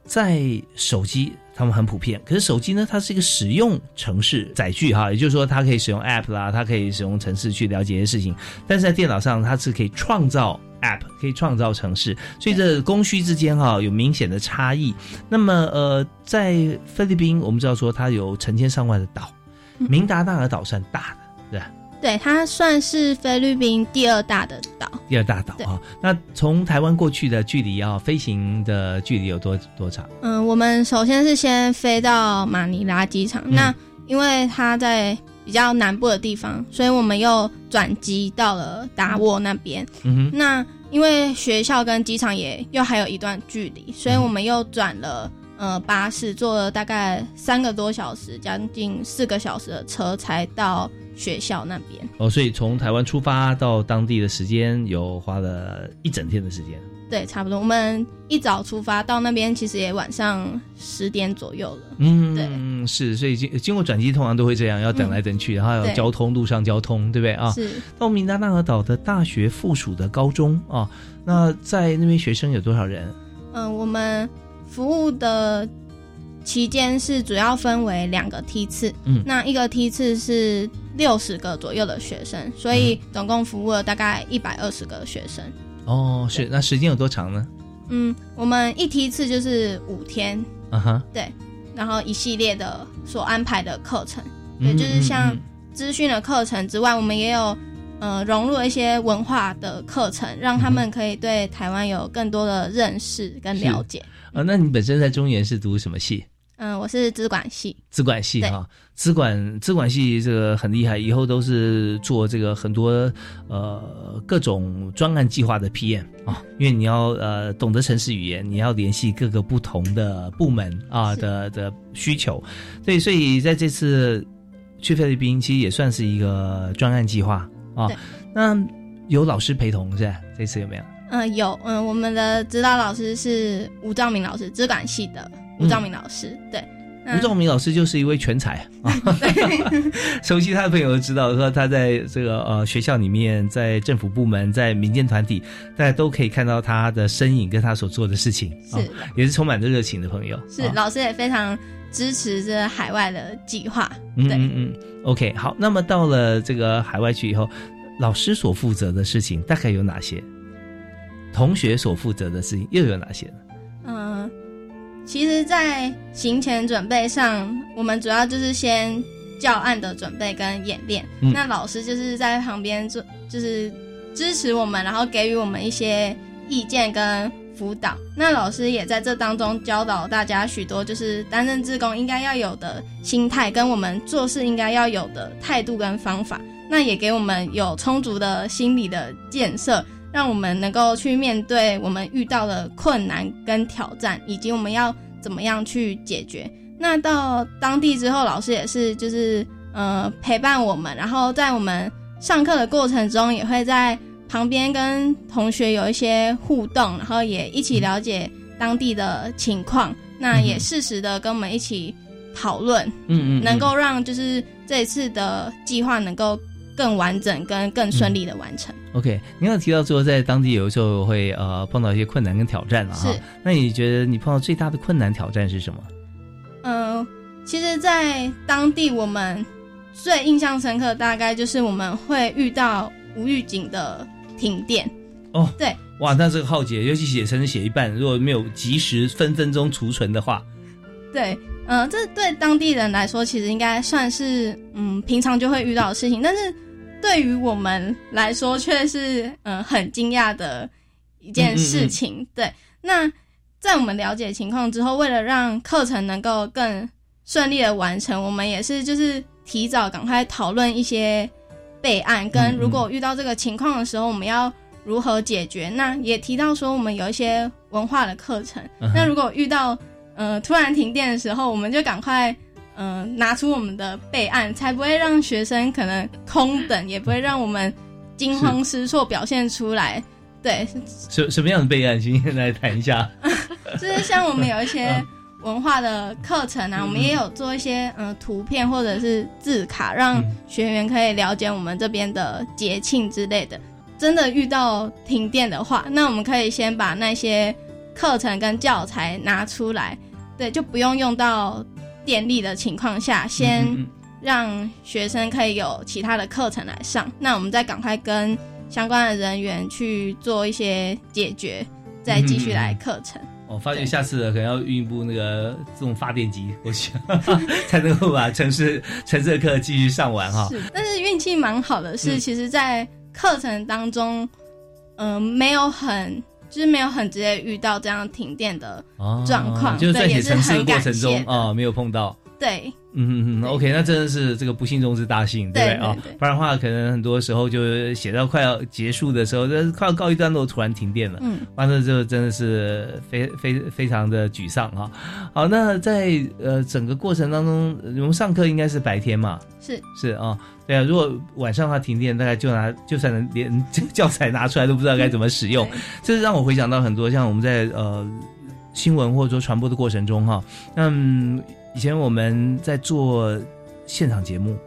在手机。他们很普遍，可是手机呢？它是一个使用程式载具哈，也就是说，它可以使用 App 啦，它可以使用程式去了解一些事情。但是在电脑上，它是可以创造 App，可以创造程式，所以这供需之间哈有明显的差异。那么呃，在菲律宾，我们知道说它有成千上万的岛，明达纳尔岛算大的，对吧？
对，它算是菲律宾第二大的岛。
第二大岛啊，那从台湾过去的距离啊，飞行的距离有多多长？
嗯，我们首先是先飞到马尼拉机场。那因为它在比较南部的地方，所以我们又转机到了达沃那边。
嗯哼，
那因为学校跟机场也又还有一段距离，所以我们又转了呃巴士，坐了大概三个多小时，将近四个小时的车才到学校那边。
哦，所以从台湾出发到当地的时间有花了一整天的时间。
对，差不多。我们一早出发到那边，其实也晚上十点左右了。
嗯，
对，
是，所以经经过转机通常都会这样，要等来等去，然后有交通路上交通，对不对啊？
是。
到明达纳尔岛的大学附属的高中啊，那在那边学生有多少人？
嗯，我们服务的期间是主要分为两个梯次，
嗯。
那一个梯次是六十个左右的学生，所以总共服务了大概一百二十个学生。
哦，是，那时间有多长呢？
嗯，我们一梯次就是五天，
啊哈，
对，然后一系列的所安排的课程，对，
嗯
就是像
嗯。
资讯的课程之外，我们也有呃融入了一些文化的课程，让他们可以对台湾有更多的认识跟了解。
啊，那你本身在中原是读什么系？
嗯，我是资管系，
资管系
对
哈，资管资管系这个很厉害，以后都是做这个很多呃各种专案计划的 PM 啊，因为你要呃懂得城市语言，你要联系各个不同的部门啊的的需求，对，所以在这次去菲律宾其实也算是一个专案计划啊
对。
那有老师陪同是吧？这次有没有？
嗯，有，嗯，我们的指导老师是吴兆明老师，资管系的吴兆明老师，对。那
吴兆明老师就是一位全才啊，熟悉他的朋友都知道，说他在这个呃学校里面，在政府部门，在民间团体，大家都可以看到他的身影跟他所做的事情，啊
是
也是充满着热情的朋友。
是、
啊
老师也非常支持这海外的计划，对。
嗯嗯嗯，OK，好，那么到了这个海外去以后，老师所负责的事情大概有哪些？同学所负责的事情又有哪些呢？
嗯，其实，在行前准备上，我们主要就是先教案的准备跟演练。
嗯
那老师就是在旁边做，就是支持我们，然后给予我们一些意见跟辅导。那老师也在这当中教导大家许多，就是担任志工应该要有的心态，跟我们做事应该要有的态度跟方法。那也给我们有充足的心理的建设，让我们能够去面对我们遇到的困难跟挑战，以及我们要怎么样去解决。那到当地之后，老师也是就是呃陪伴我们，然后在我们上课的过程中，也会在旁边跟同学有一些互动，然后也一起了解当地的情况。那也适时的跟我们一起讨论，
嗯嗯嗯
能够让就是这一次的计划能够更完整跟更顺利的完成。
OK，您有提到说在当地有时候会呃碰到一些困难跟挑战了哈
是，
那你觉得你碰到最大的困难挑战是什么？
嗯、其实，在当地我们最印象深刻，大概就是我们会遇到无预警的停电。
哦，
对，
哇，那这个浩劫，尤其写成写一半，如果没有及时分分钟储存的话，
对，呃，这对当地人来说，其实应该算是嗯平常就会遇到的事情，但是对于我们来说，却是嗯、呃很惊讶的一件事情。对，那在我们了解情况之后，为了让课程能够更顺利的完成，我们也是就是提早赶快讨论一些备案，跟如果遇到这个情况的时候，我们要如何解决。那也提到说，我们有一些文化的课程，
嗯
那如果遇到呃突然停电的时候，我们就赶快。嗯、呃拿出我们的备案，才不会让学生可能空等，也不会让我们惊慌失措表现出来。对，
什什么样的备案？今天来谈一下。
就是像我们有一些 文化的课程啊，我们也有做一些嗯、呃图片或者是字卡，让学员可以了解我们这边的节庆之类的。真的遇到停电的话，那我们可以先把那些课程跟教材拿出来，对，就不用用到电力的情况下，先
嗯
让学生可以有其他的课程来上。那我们再赶快跟相关的人员去做一些解决，再继续来课程。
我发现下次可能要运一部那个自动发电机过去，才能够把城市城市的课继续上完哈。
是，但是运气蛮好的是，
嗯
其实，在课程当中，嗯、没有很。就是没有很直接遇到这样停电的
哦
状况，
就是在
对，也是
写
程
过程中啊、没有碰到。
对，
嗯嗯嗯，OK，那真的是这个不幸中之大幸，对不对啊？不然的话，可能很多时候就写到快要结束的时候，这快要告一段落，突然停电了，嗯，完了之后真的是非非非常的沮丧哈。好，那在呃整个过程当中，我们上课应该是白天嘛？
是
是啊，对啊，如果晚上的话停电，大概就拿就算能连这 个教材拿出来都不知道该怎么使用，这是让我回想到很多像我们在呃。新闻或者说传播的过程中，哈，嗯，以前我们在做现场节目，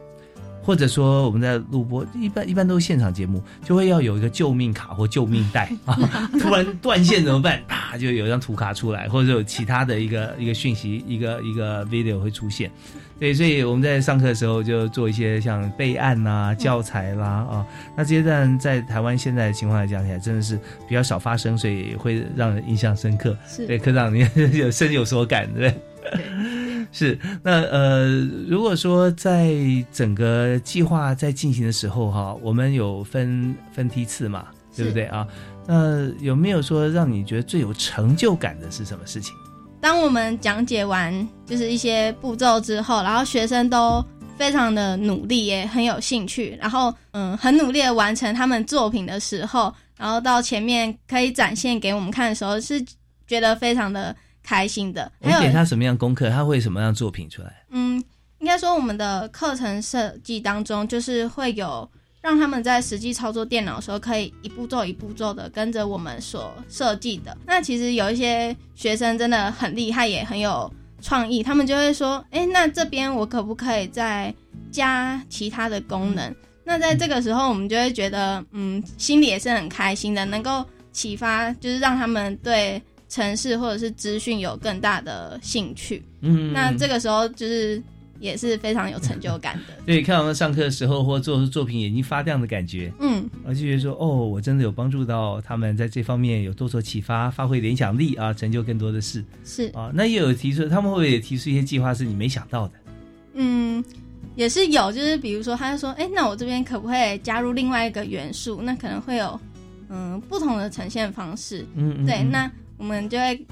或者说我们在录播，一般一般都是现场节目，就会要有一个救命卡或救命带 啊，突然断线怎么办？啪，就有一张图卡出来，或者有其他的一个一个讯息，一个一个 video 会出现。对，所以我们在上课的时候就做一些像备案呐、教材啦啊。那这些在在台湾现在的情况来讲起来，真的是比较少发生，所以会让人印象深刻。
是，
对，科长你 有深有所感，对不对？是。那呃，如果说在整个计划在进行的时候哈，我们有分分梯次嘛，对不对啊？那有没有说让你觉得最有成就感的是什么事情？
当我们讲解完就是一些步骤之后，然后学生都非常的努力，也很有兴趣，然后嗯，很努力的完成他们作品的时候，然后到前面可以展现给我们看的时候，是觉得非常的开心的。
你给他什么样功课，他会什么样作品出来？
嗯，应该说我们的课程设计当中，就是会有。让他们在实际操作电脑的时候，可以一步骤一步骤的跟着我们所设计的。那其实有一些学生真的很厉害，也很有创意，他们就会说：“哎，那这边我可不可以再加其他的功能？”那在这个时候，我们就会觉得，嗯，心里也是很开心的，能够启发，就是让他们对城市或者是资讯有更大的兴趣。嗯，那这个时候就是。也是非常有成就感的。
对，看我们上课的时候或做出作品眼睛发亮的感觉，嗯，我就觉得说，哦，我真的有帮助到他们在这方面有多所启发，发挥联想力啊，成就更多的事。
是
啊，那也有提出，他们会不会也提出一些计划是你没想到的？
嗯，也是有，就是比如说，他就说，哎，那我这边可不可以加入另外一个元素？那可能会有嗯不同的呈现方式。嗯，对，那我们就会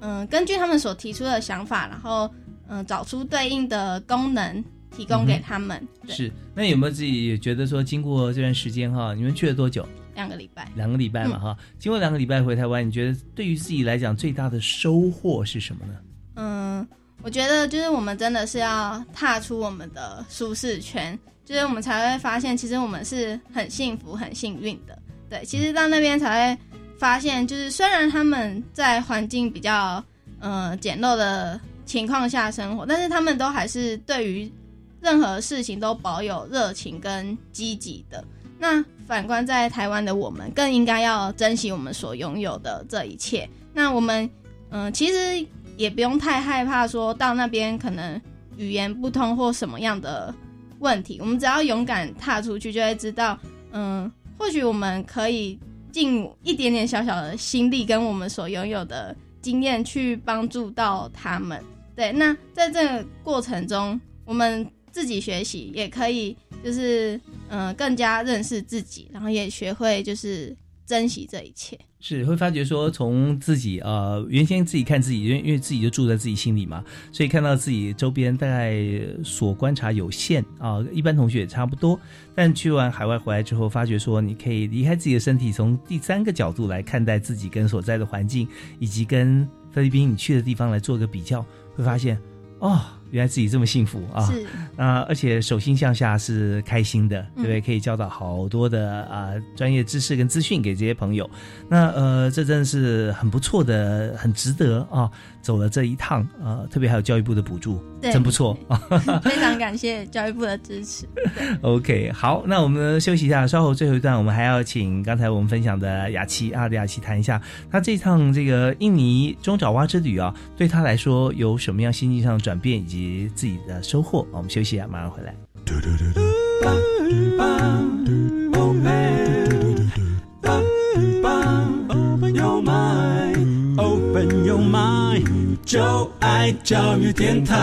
嗯根据他们所提出的想法，然后。嗯，找出对应的功能提供给他们。
是，那有没有自己也觉得说，经过这段时间哈，你们去了多久？
两个礼拜。
两个礼拜嘛哈，经过两个礼拜回台湾，你觉得对于自己来讲最大的收获是什么呢？
嗯，我觉得就是我们真的是要踏出我们的舒适圈，就是我们才会发现，其实我们是很幸福、很幸运的。对，其实到那边才会发现，就是虽然他们在环境比较嗯简陋的。情况下生活，但是他们都还是对于任何事情都保有热情跟积极的。那反观在台湾的我们，更应该要珍惜我们所拥有的这一切。那我们嗯，其实也不用太害怕，说到那边可能语言不通或什么样的问题，我们只要勇敢踏出去，就会知道，嗯，或许我们可以尽一点点小小的心力，跟我们所拥有的经验去帮助到他们。对，那在这过程中，我们自己学习也可以，就是嗯，更加认识自己，然后也学会就是珍惜这一切。
是会发觉说，从自己呃，原先自己看自己，因为因为自己就住在自己心里嘛，所以看到自己周边大概所观察有限啊，一般同学也差不多。但去完海外回来之后，发觉说，你可以离开自己的身体，从第三个角度来看待自己跟所在的环境，以及跟菲律宾你去的地方来做个比较。会发现，哦，原来自己这么幸福啊！
是
啊，而且手心向下是开心的，对不对？可以教导好多的啊专业知识跟资讯给这些朋友。那呃，这真的是很不错的，很值得啊。走了这一趟啊，特别还有教育部的补助，真不错啊！
非常感谢教育部的支持。
OK，好，那我们休息一下，稍后最后一段，我们还要请刚才我们分享的雅琪啊，雅琪谈一下他这趟这个印尼中爪哇之旅啊，对他来说有什么样心境上的转变以及自己的收获。我们休息一下，马上回来。
Open your mind，就爱教育电台。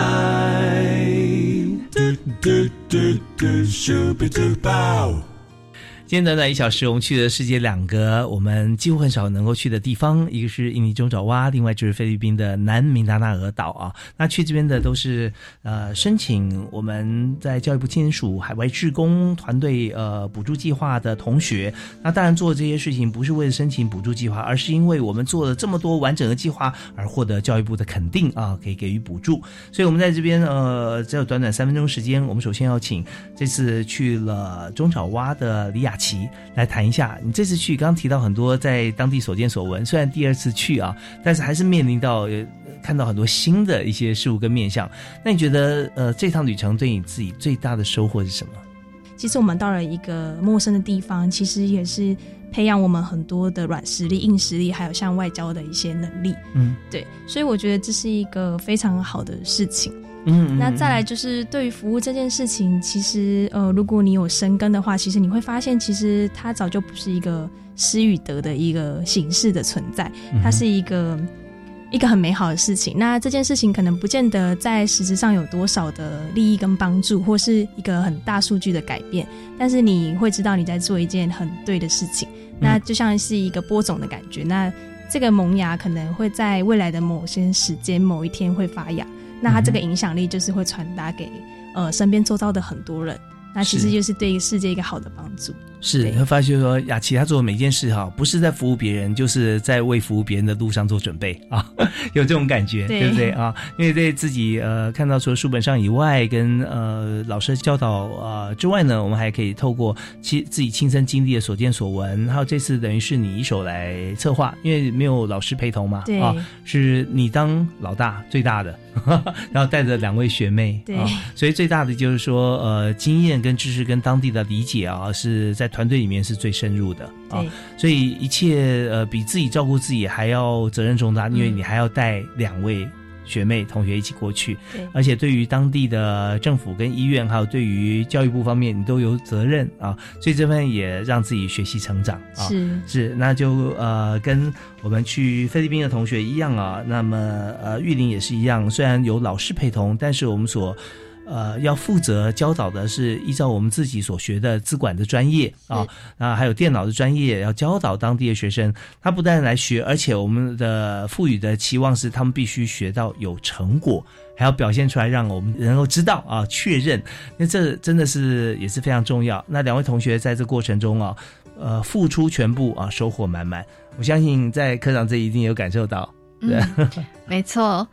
嘟嘟嘟嘟，咻比嘟爆。
今天短短一小时，我们去的世界两个我们几乎很少能够去的地方，一个是印尼中爪哇，另外就是菲律宾的南明达纳尔岛啊。那去这边的都是呃申请我们在教育部签署海外志工团队呃补助计划的同学。那当然做这些事情不是为了申请补助计划，而是因为我们做了这么多完整的计划而获得教育部的肯定啊，可以给予补助。所以我们在这边呃只有短短三分钟时间，我们首先要请这次去了中爪哇的李雅。琪来谈一下，你这次去刚刚提到很多在当地所见所闻，虽然第二次去啊，但是还是面临到看到很多新的一些事物跟面相。那你觉得呃这趟旅程对你自己最大的收获是什么？
其实我们到了一个陌生的地方，其实也是培养我们很多的软实力、硬实力，还有像外交的一些能力。嗯，对，所以我觉得这是一个非常好的事情。嗯，那再来就是对于服务这件事情，其实呃，如果你有深耕的话，其实你会发现，其实它早就不是一个失与得的一个形式的存在，它是一个一个很美好的事情。那这件事情可能不见得在实质上有多少的利益跟帮助，或是一个很大数据的改变，但是你会知道你在做一件很对的事情。那就像是一个播种的感觉，那这个萌芽可能会在未来的某些时间、某一天会发芽。那他这个影响力就是会传达给呃身边周遭的很多人，那其实就是对世界一个好的帮助。
是，你会发现说雅琪她做的每件事哈，不是在服务别人，就是在为服务别人的路上做准备 啊，有这种感觉，对不对啊？因为对自己呃看到除了书本上以外，跟呃老师教导啊之外呢，我们还可以透过亲自己亲身经历的所见所闻，还有这次等于是你一手来策划，因为没有老师陪同嘛，啊，是你当老大最大的，然后带着两位学妹，
对，
所以最大的就是说呃经验跟知识跟当地的理解啊是在。团队里面是最深入的啊，所以一切呃比自己照顾自己还要责任重大，因为你还要带两位学妹同学一起过去，而且对于当地的政府跟医院，还有对于教育部方面，你都有责任啊，所以这份也让自己学习成长啊，
是。
是，那就呃跟我们去菲律宾的同学一样啊，那么呃玉林也是一样，虽然有老师陪同，但是我们所。呃，要负责教导的是依照我们自己所学的资管的专业啊，啊，还有电脑的专业，要教导当地的学生。他不但来学，而且我们的赋予的期望是，他们必须学到有成果，还要表现出来，让我们能够知道啊，确认。那这真的是也是非常重要。那两位同学在这过程中啊，呃，付出全部啊，收获满满。我相信在科长这一定有感受到，对，
没错。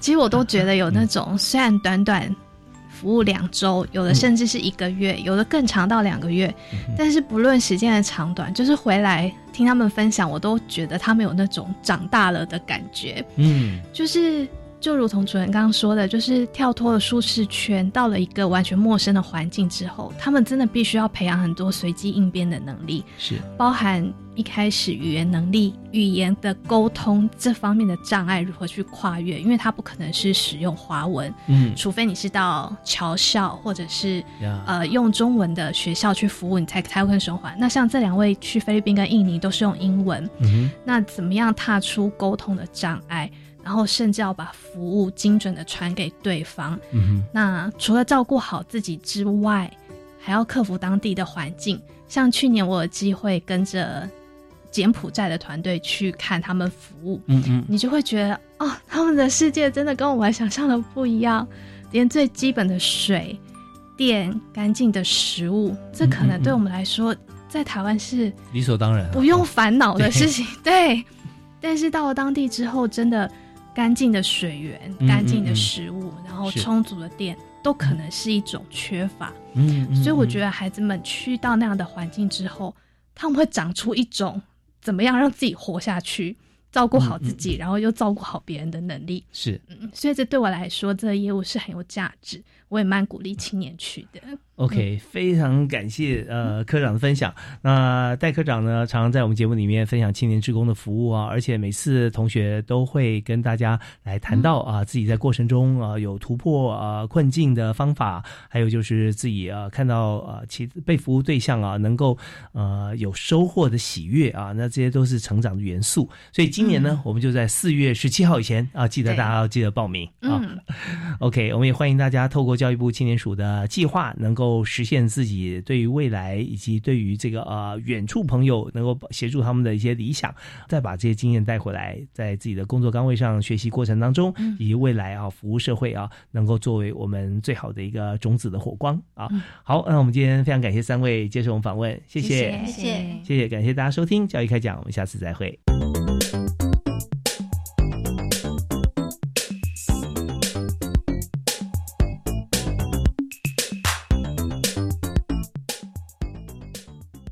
其实我都觉得有那种 虽然短短。服务两周，有的甚至是一个月，有的更长到两个月。但是不论时间的长短，就是回来听他们分享，我都觉得他们有那种长大了的感觉。嗯，就是。就如同主人刚刚说的，就是跳脱了舒适圈，到了一个完全陌生的环境之后，他们真的必须要培养很多随机应变的能力，
是
包含一开始语言能力、语言的沟通这方面的障碍如何去跨越，因为他不可能是使用华文，嗯，除非你是到侨校或者是呃用中文的学校去服务，你才才会生还。那像这两位去菲律宾跟印尼都是用英文，嗯，那怎么样踏出沟通的障碍？然后甚至要把服务精准的传给对方。嗯那除了照顾好自己之外，还要克服当地的环境。像去年我有机会跟着柬埔寨的团队去看他们服务，嗯嗯，你就会觉得哦，他们的世界真的跟我们想象的不一样。连最基本的水电、干净的食物，这可能对我们来说，在台湾是
理所当然，
不用烦恼的事情。对，但是到了当地之后，真的。干净的水源、干净的食物，然后充足的电，都可能是一种缺乏。嗯，所以我觉得孩子们去到那样的环境之后，他们会长出一种怎么样让自己活下去、照顾好自己，然后又照顾好别人的能力。
是，
嗯，所以这对我来说，这个业务是很有价值。我也蛮鼓励青年去的。
OK，非常感谢呃科长的分享。那戴科长呢，常常在我们节目里面分享青年职工的服务啊，而且每次同学都会跟大家来谈到啊自己在过程中啊有突破啊困境的方法，还有就是自己啊看到啊其被服务对象啊能够呃有收获的喜悦啊，那这些都是成长的元素。所以今年呢，我们就在四月十七号以前啊，记得大家要记得报名啊。OK，我们也欢迎大家透过教教育部青年署的计划，能够实现自己对于未来以及对于这个呃远处朋友能够协助他们的一些理想，再把这些经验带回来，在自己的工作岗位上学习过程当中，以及未来啊服务社会啊，能够作为我们最好的一个种子的火光啊。好，那我们今天非常感谢三位接受我们访问，谢谢，
谢谢，
谢谢，感谢大家收听教育开讲，我们下次再会。